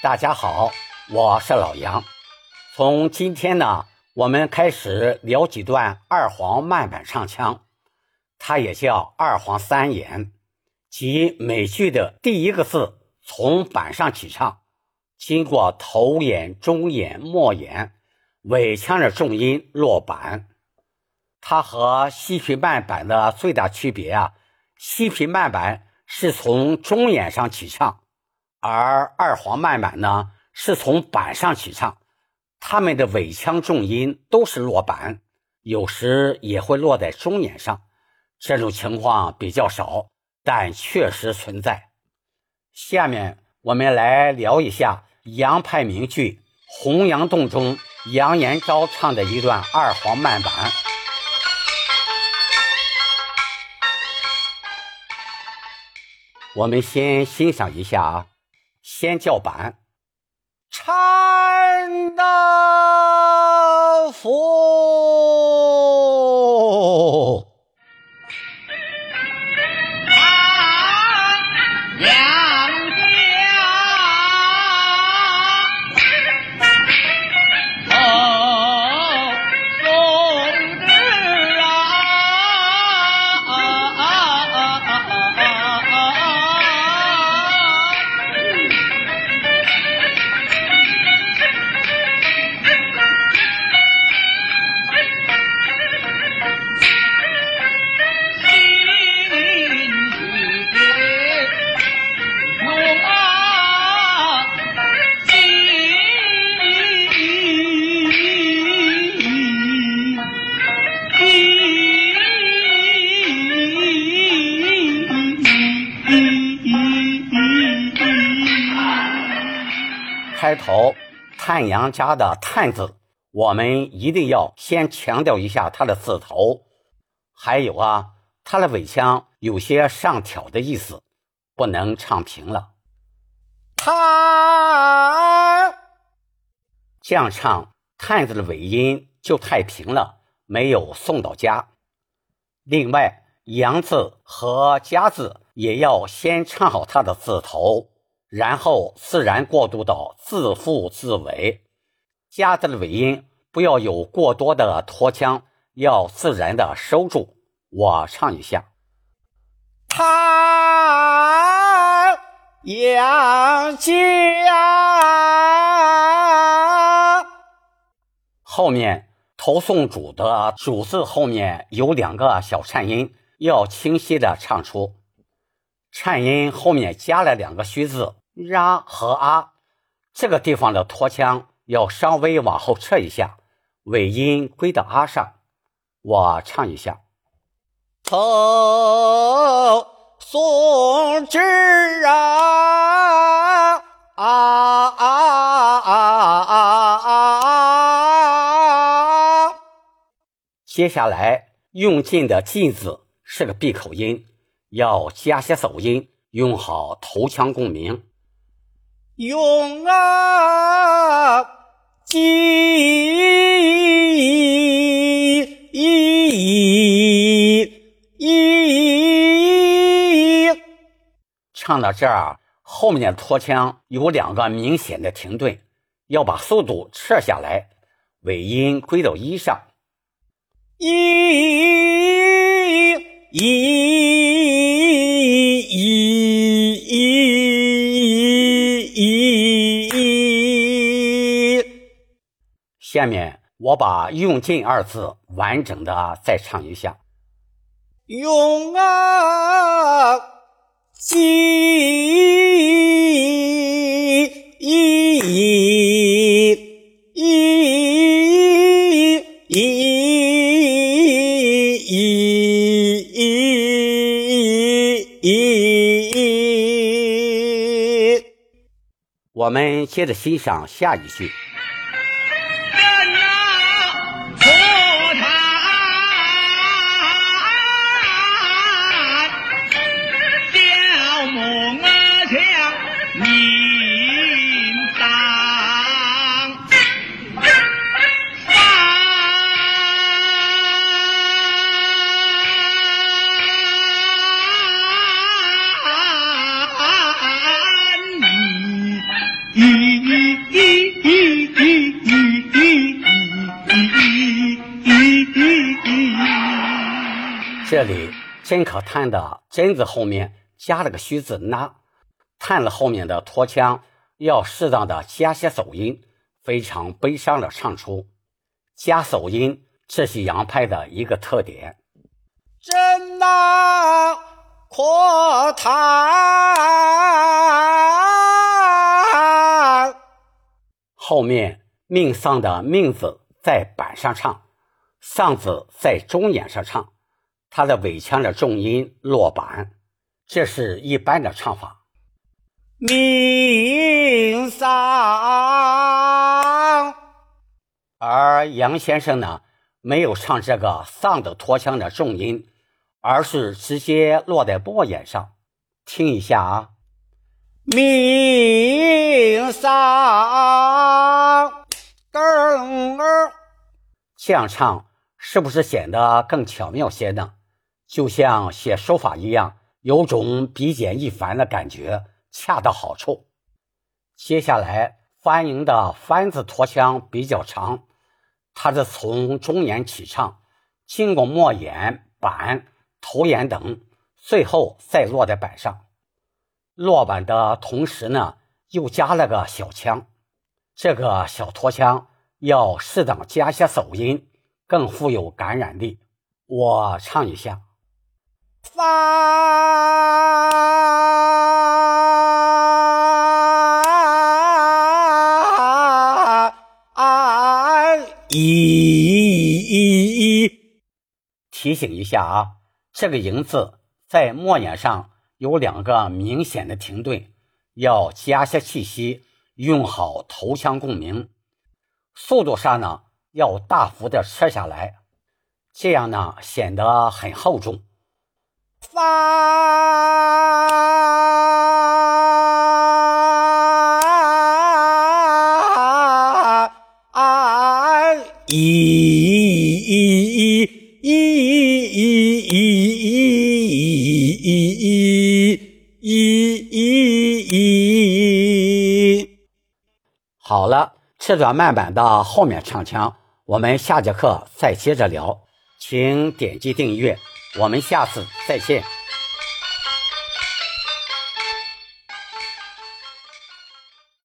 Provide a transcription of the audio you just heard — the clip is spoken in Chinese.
大家好，我是老杨。从今天呢，我们开始聊几段二黄慢板唱腔，它也叫二黄三言，即每句的第一个字从板上起唱，经过头眼、中眼、末眼，尾腔的重音落板。它和西皮慢板的最大区别啊，西皮慢板是从中眼上起唱。而二黄慢板呢，是从板上起唱，他们的尾腔重音都是落板，有时也会落在中眼上。这种情况比较少，但确实存在。下面我们来聊一下杨派名剧《洪阳洞》中杨延昭唱的一段二黄慢板。我们先欣赏一下啊。先叫板，搀刀斧。开头“太阳家”的“探”字，我们一定要先强调一下它的字头。还有啊，它的尾腔有些上挑的意思，不能唱平了。他这样唱“探”字的尾音就太平了，没有送到家。另外，“阳”字和“家”字也要先唱好它的字头。然后自然过渡到自负自尾，加字的尾音不要有过多的拖腔，要自然的收住。我唱一下：太阳家。后面头送主的主字后面有两个小颤音，要清晰的唱出。颤音后面加了两个虚字。呀和啊，这个地方的拖腔要稍微往后撤一下，尾音归到啊上。我唱一下：头送枝啊啊啊啊啊！接下来用劲的劲字是个闭口音，要加些走音，用好头腔共鸣。用啊，记，唱到这儿，后面的拖腔有两个明显的停顿，要把速度撤下来，尾音归到一上，一，一，下面我把“用尽”二字完整的再唱一下：“用啊，尽，我们接着欣赏下一句。这里真可叹的“真”字后面加了个虚字“那”，叹了后面的拖腔要适当的加些走音，非常悲伤的唱出。加走音，这是杨派的一个特点。真那可叹，后面命丧的命字在板上唱，丧字在中眼上唱。他的尾腔的重音落板，这是一般的唱法。命丧，而杨先生呢，没有唱这个丧的拖腔的重音，而是直接落在末眼上。听一下啊，命丧，更儿这样唱是不是显得更巧妙些呢？就像写书法一样，有种笔简意繁的感觉，恰到好处。接下来，翻营的“翻”字拖腔比较长，它是从中眼起唱，经过末眼、板、头眼等，最后再落在板上。落板的同时呢，又加了个小腔，这个小拖腔要适当加些走音，更富有感染力。我唱一下。翻一，提醒一下啊，这个“营”字在末眼上有两个明显的停顿，要加些气息，用好头腔共鸣。速度上呢，要大幅的撤下来，这样呢显得很厚重。发一一一一好了，这段慢板的后面唱腔，我们下节课再接着聊，请点击订阅。我们下次再见。